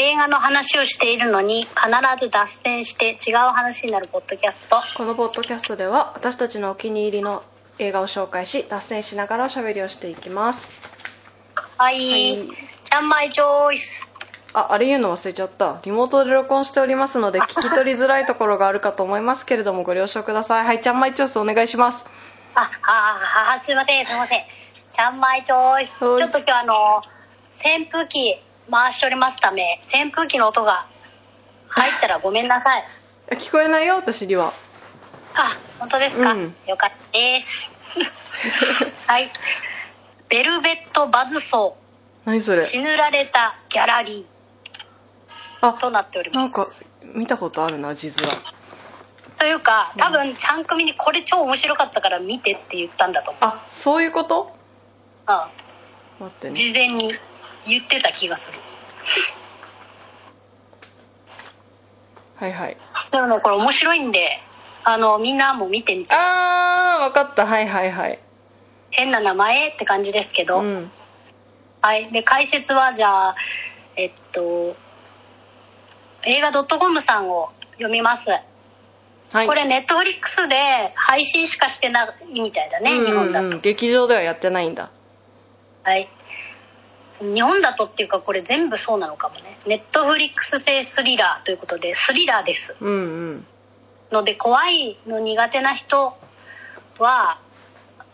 映画の話をしているのに必ず脱線して違う話になるポッドキャスト。このポッドキャストでは私たちのお気に入りの映画を紹介し脱線しながらおしゃべりをしていきます。はい、はい。ちゃんまいチョイス。ああれ言うの忘れちゃった。リモートで録音しておりますので 聞き取りづらいところがあるかと思いますけれどもご了承ください。はいちゃんまいチョイスお願いします。あああすいませんすいません。ちゃんまいチョイス。ちはい。ょっと今日あの扇風機回しておりますため扇風機の音が入ったらごめんなさい。聞こえないよ私には。あ本当ですか、うん。よかったです。はい。ベルベットバズソー。何それ？死ぬられたギャラリあーとなっております。なんか見たことあるな字面というか多分ちゃん組にこれ超面白かったから見てって言ったんだと思う、あそういうこと？うん、待ってね。事前に言ってた気がする。はいはい。でもねこれ面白いんであのみんなも見てみて。あーわかった。はいはいはい。変な名前って感じですけど、うん。はい。で解説はじゃあえっと映画 .com さんを読みます、はい。これネットフリックスで配信しかしてないみたいだね、うん。日本だと、劇場ではやってないんだ。はい日本だとっていうかこれ全部そうなのかもね。ネットフリックス製スリラーということでスリラーです。うんうん。ので怖いの苦手な人は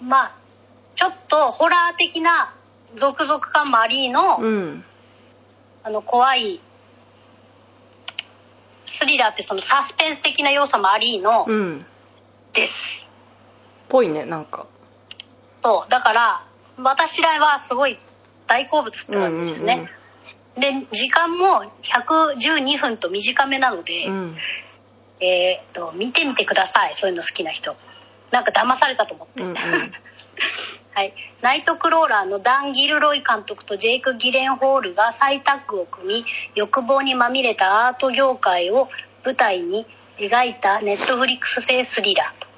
まあちょっとホラー的な続々感もありの,、うん。あの怖いスリラーってそのサスペンス的な要素もありのうん。です、ぽいねなんか。そう。だから私らはすごい大好物って感じですね、で時間も112分と短めなので、うん。えー、と見てみてくださいそういうの好きな人。なんか騙されたと思って、うんうん。はい、ナイトクローラーのダン・ギルロイ監督とジェイク・ギレンホールが再タッグを組み欲望にまみれたアート業界を舞台に描いたネットフリックス製スリラー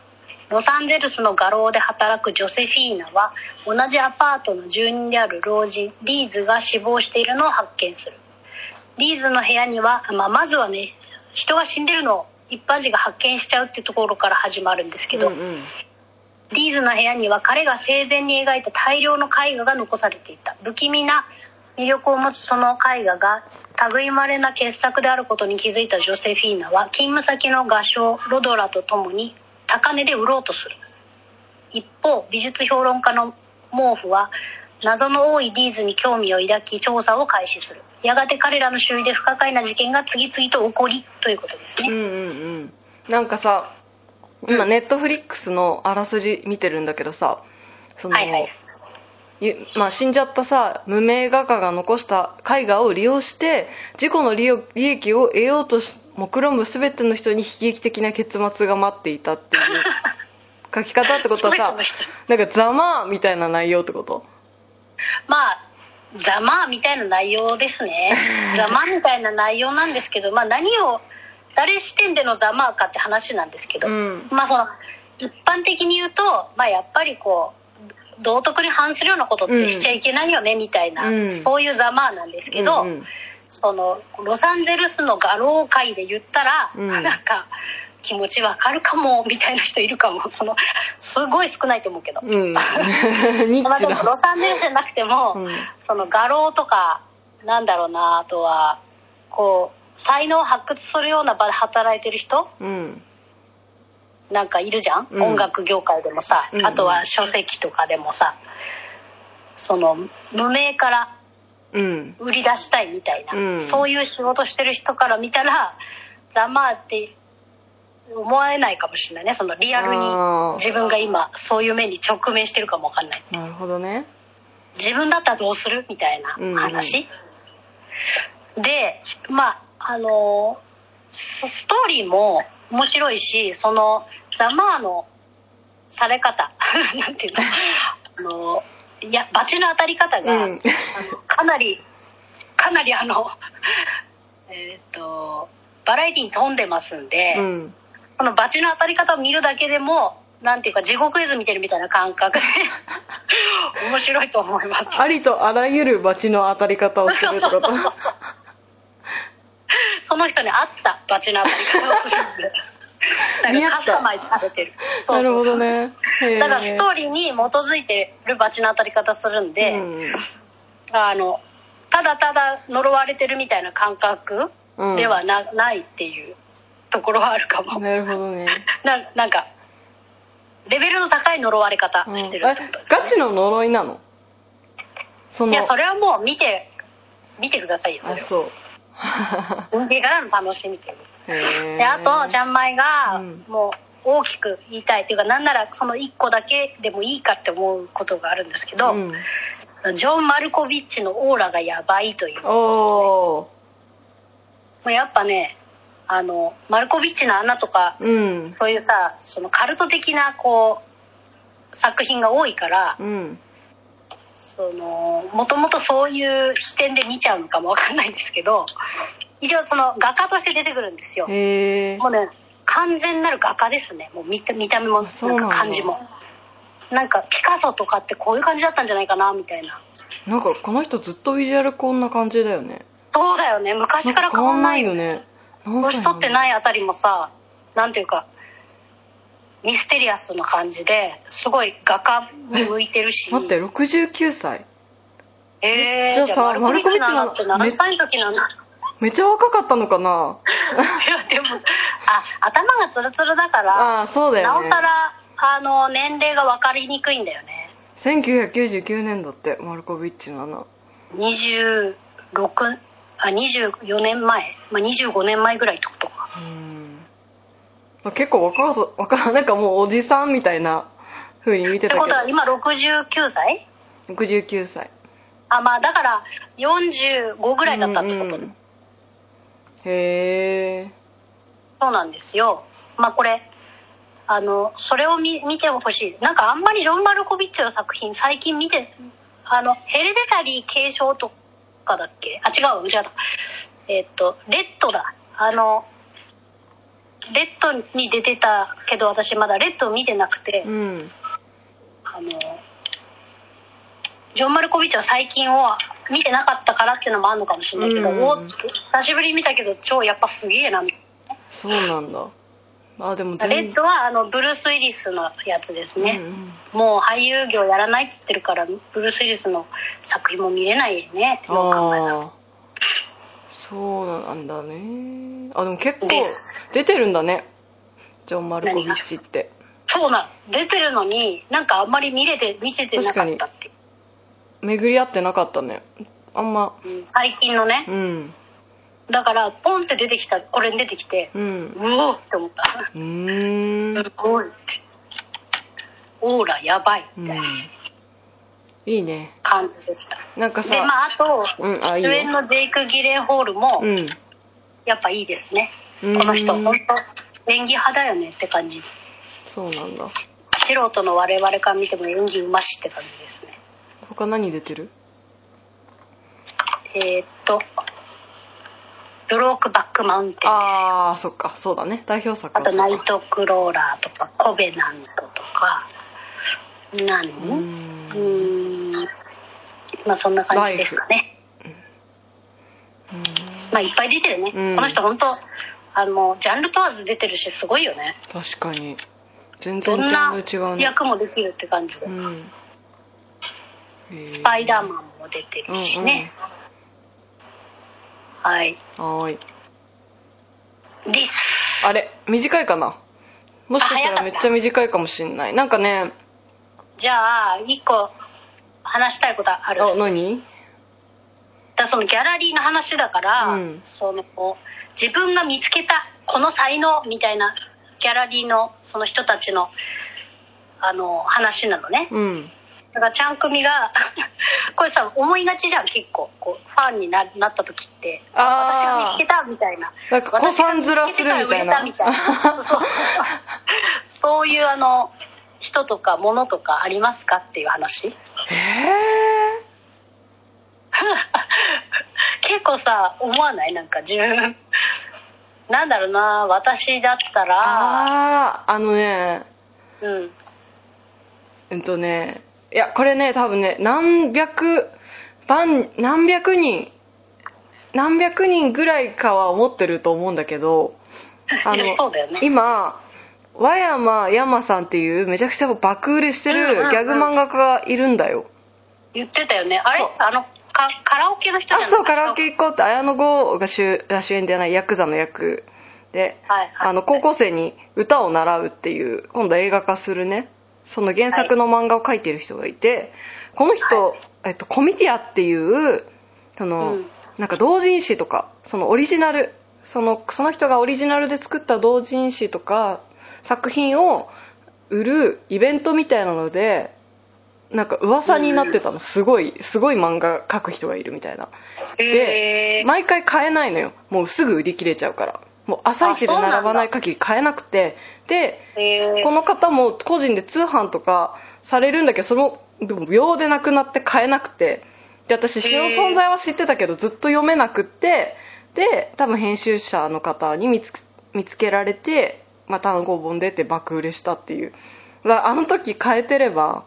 ロサンゼルスの画廊で働くジョセフィーナは同じアパートの住人である老人リーズが死亡しているのを発見する。リーズの部屋には、まあ、まずはね人が死んでるのを一般人が発見しちゃうってところから始まるんですけど、うんうん。リーズの部屋には彼が生前に描いた大量の絵画が残されていた。不気味な魅力を持つその絵画が類まれな傑作であることに気づいたジョセフィーナは勤務先の画商ロドラと共に高値で売ろうとする。一方美術評論家の毛布は謎の多いリーズに興味を抱き調査を開始する。やがて彼らの周囲で不可解な事件が次々と起こりということですね、うんうんうん。なんかさ今ネットフリックスのあらすじ見てるんだけどさその、はいはい。ゆまあ、死んじゃったさ無名画家が残した絵画を利用して自己の利益を得ようとし目論む全ての人に悲劇的な結末が待っていたっていう。書き方ってことはさなんかざまあみたいな内容ってこと？まあざまあみたいな内容ですね。ざまあみたいな内容なんですけど、まあ、何を誰視点でのざまあかって話なんですけど、うん。まあその一般的に言うと、まあ、やっぱりこう道徳に反するようなことってしちゃいけないよねみたいな、うん。そういうざまあなんですけど、うんうん。そのロサンゼルスの画廊界で言ったら、うん。なんか気持ちわかるかもみたいな人いるかも。そのすごい少ないと思うけど。うん。まあでもロサンゼルスじゃなくても、うん。その画廊とかなんだろうなあとはこう才能を発掘するような場で働いてる人うんなんかいるじゃん、うん。音楽業界でもさ、うん。あとは書籍とかでもさその無名からうん。売り出したいみたいな、うん。そういう仕事してる人から見たらざまあって思えないかもしれないね。そのリアルに自分が今そういう目に直面してるかもわかんない。なるほどね。自分だったらどうする？みたいな話、でまああのスストーリーも面白いしそのザマーのされ方。なんていうの？あのいやバチの当たり方が、うん。かなりかなりあのえっ、とバラエティに富んでますんで、うん。このバチの当たり方を見るだけでもなんていうか地獄絵図見てるみたいな感覚で 面白いと思います。ありとあらゆるバチの当たり方をするってことその人に合ったバチの当たり方をするんで。なんかカスタマイズされてる。そうなるそう。ほどね。だからストーリーに基づいてるバチの当たり方するんで、うん。あのただただ呪われてるみたいな感覚うん。ではな,、ないっていうところはあるかも。なるほどね、ななんかレベルの高い呪われ方うん、してるってこと。ですねガチの呪いなの？いやそれはもう見て見てくださいよあそう運命からの楽しみというであとちゃんまいがうん。もう大きく言いたいっていうかなんならその1個だけでもいいかって思うことがあるんですけど、うん、ジョン・マルコビッチのオーラがやばいという。おおもうやっぱねあのマルコビッチの穴とかうん。そういうさそのカルト的なこう作品が多いからうんそのもともとそういう視点で見ちゃうのかもわかんないんですけど一応その画家として出てくるんですよ。もうね完全なる画家ですね。もう見た見た目もなんか感じも。なんかピカソとかってこういう感じだったんじゃないかなみたいな。なんかこの人ずっとビジュアルこんな感じだよね。そうだよね。昔から変わんないよね。年取ってないいあたりもさなんていうかミステリアスな感じですごい画家に向いてるし。待って69歳。えー、じゃあさマルコビッチなんだって何歳の時なんだめっちゃ若かったのかな？いやでもあ頭がツルツルだからああそうだよね。なおさらあの年齢が分かりにくいんだよね。1999年だってマルコビッチの穴。26あ24年前、まあ、25年前ぐらいってことか。うん。まあ結構若かった若 なんかもうおじさんみたいな風に見てってたけど。ことは今69歳？69歳。あまあだから45ぐらいだったってこと、うんうんへえそうなんですよ。まあこれあのそれを見見てほしい。なんかあんまりジョン・マルコビッチの作品最近見てあのヘレデタリー継承とかだっけ？あ違う違ったえっとレッドだ。あのレッドに出てたけど私まだレッドを見てなくて、うん。あのジョン・マルコビッチは最近を見てなかったからっていうのもあるのかもしれないけど、うん。おっ久しぶりに見たけど超やっぱすげえなみたいそうなんだ。あでもなレッドはあのブルース・ウィリスのやつですね、うんうん。もう俳優業やらないっつってるからブルース・ウィリスの作品も見れないねって考えた。そうなんだね。あでも結構出てるんだね。ジョン・マルコビッチって。そうなん出てるのになんかあんまり見れて見せてなかったって。巡り合ってなかったね。あんま。うん。最近のね。うん。だからポンって出てきたこれに出てきてうん。うおーって思った。うーん。すごいって。オーラやばいうん。みたいないいね。感じでした、なんかさでまああと、うんあい主演のジェイク・ギレンホールもうん。やっぱいいですね、うんこの人本当演技派だよねって感じ。そうなんだ。素人の我々から見ても演技うましって感じですね。他何出てる？えーっと「ブロークバックマウンテン」ああそっかそうだね。代表作あと「はそうかナイトクローラー」とか「コベナント」とか何？うん。まあそんな感じですかね。うん。まあいっぱい出てるね、うん。この人本当あのジャンル問わず出てるしすごいよね。確かに。全然ジャンなル違うね。役もできるって感じで、うん。スパイダーマンも出てるしね、はいうん。はーい。です。あれ短いかな？もしかしたらめっちゃ短いかもしんない。なんかね。じゃあ一個話したいことあるあ何？だそのギャラリーの話だから、うん。その自分が見つけたこの才能みたいなギャラリーのその人たちのあの話なのね。うん。だからちゃん組が これさ思いがちじゃん結構。こうファンにななった時って。私があ見つけたみたいな。なんか子さん面するみたいな。私が見つけたら売れたみたいな。そう いうあの人とか物とかありますかっていう話。ええ結構さ思わない？なんか自分。なんだろうな私だったら。あああのね。うん。えっとねいやこれね多分ね何百万何百人何百人ぐらいかは思ってると思うんだけどあ いやそうだよね。今和山山さんっていうめちゃくちゃ爆売れしてるギャグ漫画家がいるんだよ、言ってたよね。あれ？あのかカラオケの人じゃないあそうカラオケ行こうって綾野剛が主あ主演ではないヤクザの役で、はいはい。あの高校生に歌を習うっていう今度映画化するね。その原作の漫画を描いてる人がいて、この人、えっと、コミティアっていうその、うん。なんか同人誌とかそのオリジナルそのその人がオリジナルで作った同人誌とか作品を売るイベントみたいなのでなんか噂になってたの。すごいすごい漫画描く人がいるみたいな。へー。毎回買えないのよ。もうすぐ売り切れちゃうから。もう朝一で並ばない限り買えなくて。でこの方も個人で通販とかされるんだけどそのでも秒でなくなって買えなくて。で私詩の存在は知ってたけどずっと読めなくって。で多分編集者の方に見つ見つけられて、まあ、単行本出て爆売れしたっていう。あの時変えてれば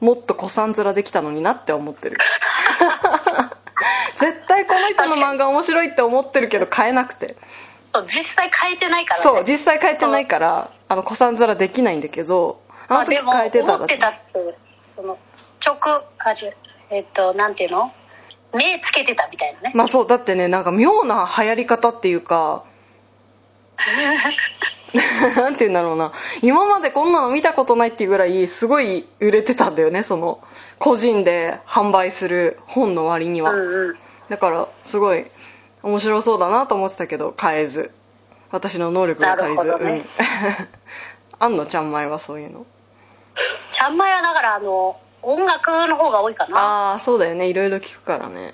もっと古参面できたのになって思ってる。絶対この人の漫画面白いって思ってるけど買えなくて。そう実際変えてないからね。そう実際変えてないからあの古参面できないんだけどあの時変えてたら思ってたってその直あじえっとなんていうの？目つけてたみたいなね、まあそうだってねなんか妙な流行り方っていうか なんて言うんだろうな。今までこんなの見たことないっていうぐらいすごい売れてたんだよねその個人で販売する本の割には、うんうん。だからすごい面白そうだなと思ってたけど買えず。私の能力が足りず、ねうん。あんのちゃんまいはそういうの？ちゃんまいはだからあの音楽の方が多いかな。ああそうだよね。いろいろ聞くからね。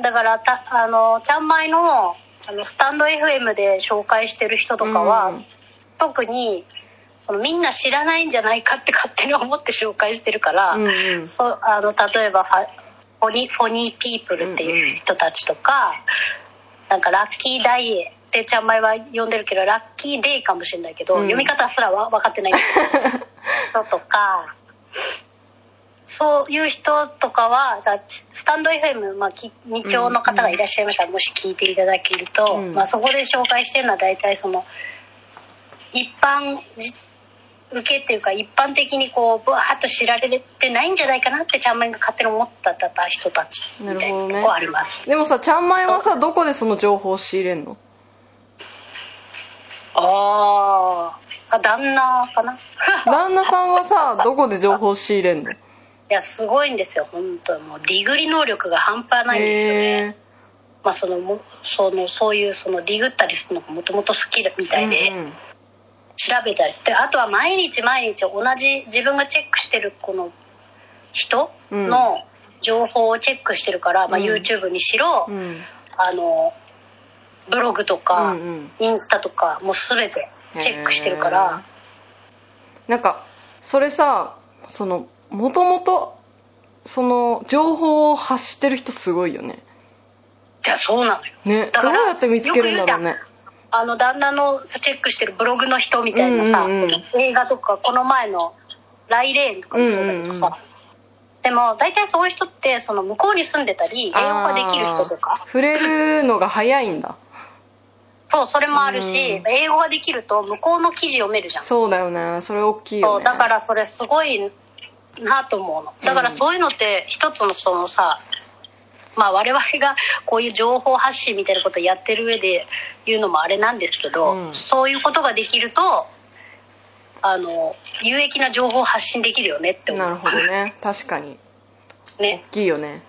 だからたあのちゃんまいのあのスタンド FM で紹介してる人とかは、うん特にそのみんな知らないんじゃないかって勝手に思って紹介してるから、うんうん。そうあの例えばフォニフォニーピープルっていう人たちとか、なんかラッキーダイエってちゃんまいは呼んでるけどラッキーデイかもしれないけど、うん。読み方すらは分かってない人とかそういう人とかはスタンド FM、まあ、き二丁の方がいらっしゃいましたら、もし聞いていただけると、うん。まあ、そこで紹介してるのは大体その一般じ受けっていうか一般的にこうブワーッと知られてないんじゃないかなってちゃんまいが勝手に思った人たちみたいなとこあります。でもさちゃんまいはさどこでその情報を仕入れんの？あー。あ旦那かな？旦那さんはさどこで情報を仕入れんの？いやすごいんですよ本当もうディグリ能力が半端ないんですよね。まあそのもそのそういうそのディグったりするのがもともと好きみたいで、うんうん調べたり。であとは毎日毎日同じ自分がチェックしてるこの人の情報をチェックしてるから、まあ、うん。YouTube にしろ、うん。あのブログとか、うんうん。インスタとかもう全てチェックしてるから。なんかそれさそのもともとその情報を発してる人すごいよね。じゃあそうなのよ。ね。だからどうやって見つけるんだろうねあの旦那のチェックしてるブログの人みたいなさ、うんうん映画とかこの前の「ライレーン」とかもそうだけどさ、うんうんでも大体そういう人ってその向こうに住んでたり英語ができる人とか。触れるのが早いんだ。そうそれもあるし、うん。英語ができると向こうの記事読めるじゃん。そうだよね。それ大きいよね。そうだからそれすごいなと思うの。だからそういうのって一つのそのさまあ我々がこういう情報発信みたいなことをやってる上で言うのもあれなんですけど、うん。そういうことができるとあの有益な情報を発信できるよねって思う。なるほどね。確かに。ね。大きいよね。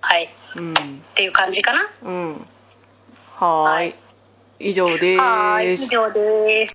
はい。うん。っていう感じかな？うん。はーい。はい。以上ではーい。以上です